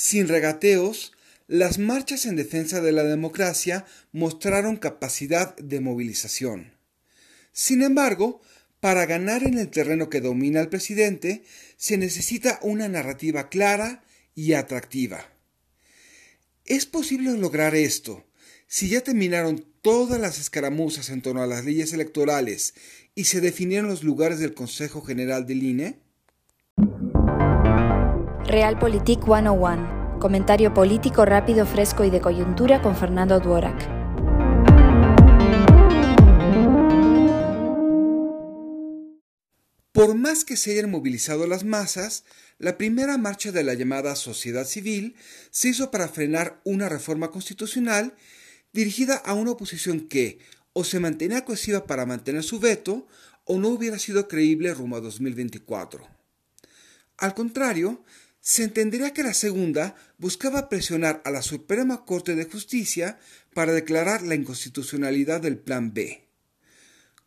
Sin regateos, las marchas en defensa de la democracia mostraron capacidad de movilización. Sin embargo, para ganar en el terreno que domina el presidente, se necesita una narrativa clara y atractiva. ¿Es posible lograr esto si ya terminaron todas las escaramuzas en torno a las leyes electorales y se definieron los lugares del Consejo General del INE? Realpolitik 101. Comentario político rápido, fresco y de coyuntura con Fernando Duorak. Por más que se hayan movilizado las masas, la primera marcha de la llamada sociedad civil se hizo para frenar una reforma constitucional dirigida a una oposición que o se mantenía cohesiva para mantener su veto o no hubiera sido creíble rumbo a 2024. Al contrario, se entendería que la segunda buscaba presionar a la Suprema Corte de Justicia para declarar la inconstitucionalidad del Plan B.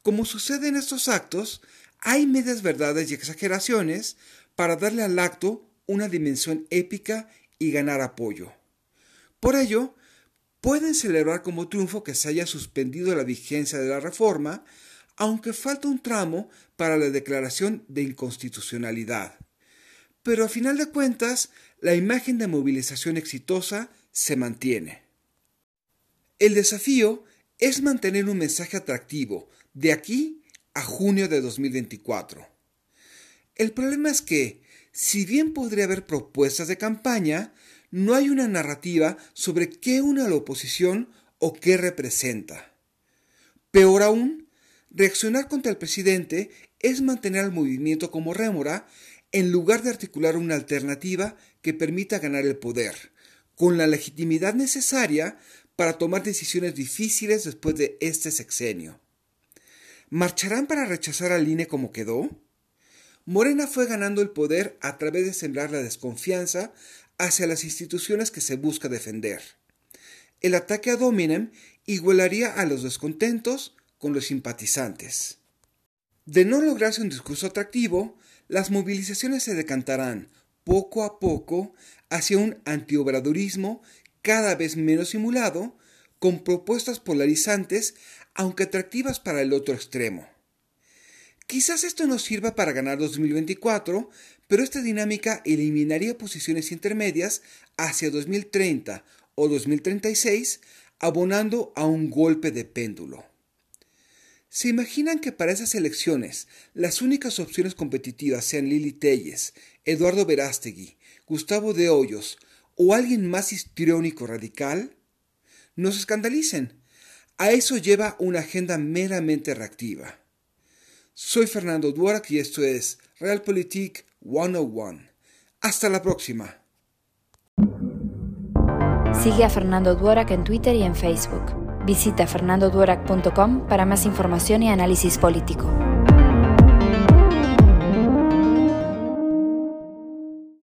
Como sucede en estos actos, hay medias verdades y exageraciones para darle al acto una dimensión épica y ganar apoyo. Por ello, pueden celebrar como triunfo que se haya suspendido la vigencia de la reforma, aunque falta un tramo para la declaración de inconstitucionalidad. Pero a final de cuentas, la imagen de movilización exitosa se mantiene. El desafío es mantener un mensaje atractivo de aquí a junio de 2024. El problema es que, si bien podría haber propuestas de campaña, no hay una narrativa sobre qué une a la oposición o qué representa. Peor aún, reaccionar contra el presidente es mantener al movimiento como rémora en lugar de articular una alternativa que permita ganar el poder, con la legitimidad necesaria para tomar decisiones difíciles después de este sexenio. ¿Marcharán para rechazar al INE como quedó? Morena fue ganando el poder a través de sembrar la desconfianza hacia las instituciones que se busca defender. El ataque a Dominem igualaría a los descontentos con los simpatizantes. De no lograrse un discurso atractivo, las movilizaciones se decantarán poco a poco hacia un antiobradorismo cada vez menos simulado, con propuestas polarizantes, aunque atractivas para el otro extremo. Quizás esto no sirva para ganar 2024, pero esta dinámica eliminaría posiciones intermedias hacia 2030 o 2036, abonando a un golpe de péndulo. ¿Se imaginan que para esas elecciones las únicas opciones competitivas sean Lili Telles, Eduardo Verástegui, Gustavo de Hoyos o alguien más histriónico radical? No se escandalicen. A eso lleva una agenda meramente reactiva. Soy Fernando Duarac y esto es Realpolitik 101. Hasta la próxima. Sigue a Fernando Duarac en Twitter y en Facebook. Visita fernandoduarac.com para más información y análisis político.